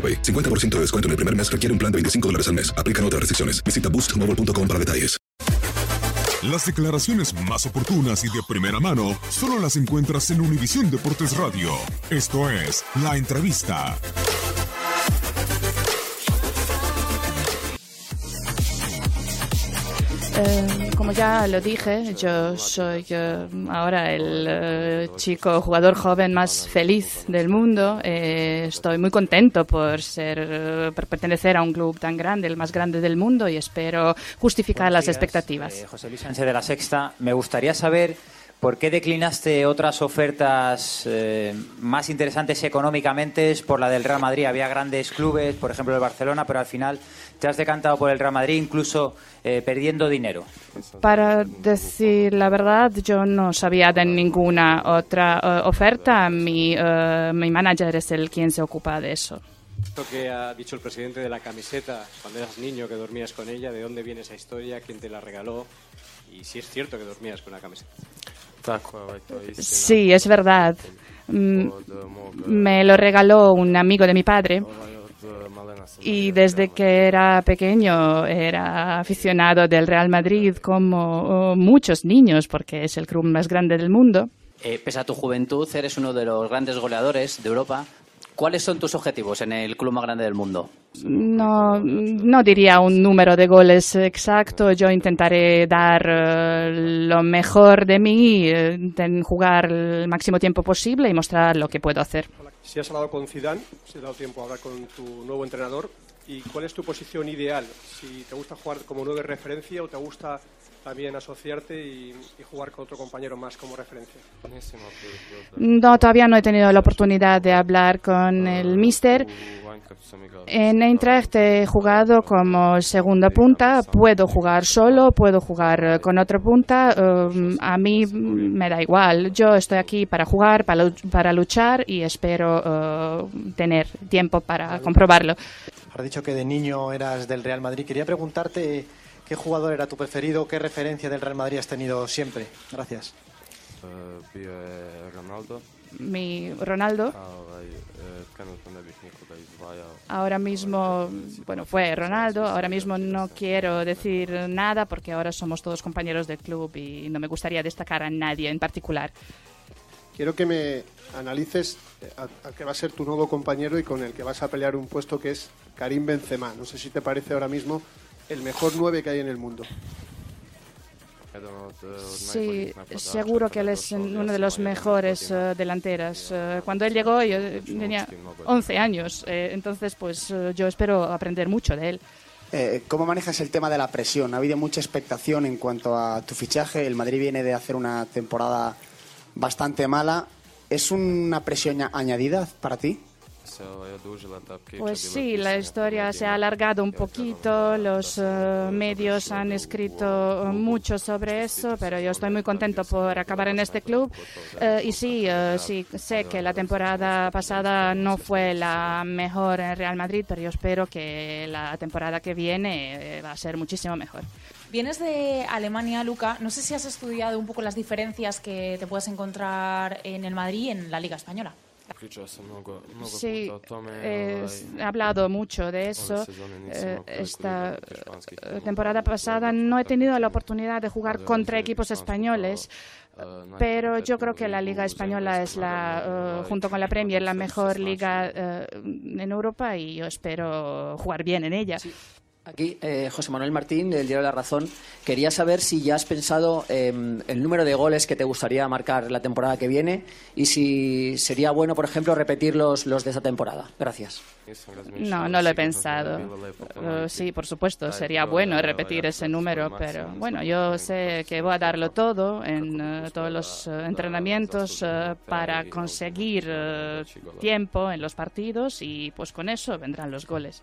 AroPay. 50% de descuento en el primer mes requiere un plan de 25 dólares al mes. Aplican otras restricciones. Visita boostmobile.com para detalles. Las declaraciones más oportunas y de primera mano solo las encuentras en Univisión Deportes Radio. Esto es La Entrevista. Eh, como ya lo dije, yo soy eh, ahora el eh, chico jugador joven más feliz del mundo. Estoy muy contento por ser, por pertenecer a un club tan grande, el más grande del mundo, y espero justificar las días, expectativas. José Luis Sánchez de la Sexta, me gustaría saber por qué declinaste otras ofertas eh, más interesantes económicamente por la del Real Madrid. Había grandes clubes, por ejemplo el Barcelona, pero al final te has decantado por el Real Madrid, incluso eh, perdiendo dinero. Para decir la verdad, yo no sabía de ninguna otra eh, oferta. Mi, eh, mi manager es el quien se ocupa de eso. Esto que ha dicho el presidente de la camiseta cuando eras niño que dormías con ella, ¿de dónde viene esa historia? ¿Quién te la regaló? Y si es cierto que dormías con una camiseta. Sí, es verdad. Mm, Me lo regaló un amigo de mi padre. Y desde que era pequeño era aficionado del Real Madrid como oh, muchos niños, porque es el club más grande del mundo. Eh, pese a tu juventud, eres uno de los grandes goleadores de Europa. ¿Cuáles son tus objetivos en el club más grande del mundo? No, no diría un número de goles exacto. Yo intentaré dar eh, lo mejor de mí, eh, jugar el máximo tiempo posible y mostrar lo que puedo hacer. Si has hablado con Zidane, si has dado tiempo a hablar con tu nuevo entrenador, ¿y cuál es tu posición ideal? Si te gusta jugar como nueve referencia o te gusta también asociarte y, y jugar con otro compañero más como referencia. No, todavía no he tenido la oportunidad de hablar con el mister. En Eintracht he jugado como segunda punta, puedo jugar solo, puedo jugar eh, con otra punta, eh, a mí me da igual. Yo estoy aquí para jugar, para, para luchar y espero eh, tener tiempo para comprobarlo. Has dicho que de niño eras del Real Madrid. Quería preguntarte qué jugador era tu preferido, qué referencia del Real Madrid has tenido siempre. Gracias. Mi Ronaldo ahora mismo, bueno, fue Ronaldo, ahora mismo no quiero decir nada porque ahora somos todos compañeros del club y no me gustaría destacar a nadie en particular. Quiero que me analices eh, a- al que va a ser tu nuevo compañero y con el que vas a pelear un puesto que es Karim Benzema. No sé si te parece ahora mismo el mejor nueve que hay en el mundo. Sí, seguro que él es uno de los mejores eh, delanteras. Eh, cuando él llegó yo tenía 11 años, eh, entonces pues yo espero aprender mucho de él. Eh, ¿Cómo manejas el tema de la presión? Ha habido mucha expectación en cuanto a tu fichaje. El Madrid viene de hacer una temporada bastante mala. ¿Es una presión añadida para ti? Pues sí, la historia se ha alargado un poquito, los eh, medios han escrito mucho sobre eso, pero yo estoy muy contento por acabar en este club. Eh, y sí, eh, sí, sé que la temporada pasada no fue la mejor en Real Madrid, pero yo espero que la temporada que viene va a ser muchísimo mejor. Vienes de Alemania, Luca. No sé si has estudiado un poco las diferencias que te puedes encontrar en el Madrid y en la Liga Española. Sí, he hablado mucho de eso. Eh, esta eh, temporada pasada no he tenido la oportunidad de jugar contra equipos españoles, pero yo creo que la Liga Española es, la, junto con la Premier, la mejor liga eh, en Europa y yo espero jugar bien en ella. Aquí, eh, José Manuel Martín, del Diario de la Razón. Quería saber si ya has pensado en el número de goles que te gustaría marcar la temporada que viene y si sería bueno, por ejemplo, repetir los, de esa temporada. Gracias. No, no lo he pensado. Uh, sí, por supuesto, sería bueno repetir ese número, pero bueno, yo sé que voy a darlo todo en uh, todos los entrenamientos para conseguir tiempo en los partidos y pues con eso vendrán los goles.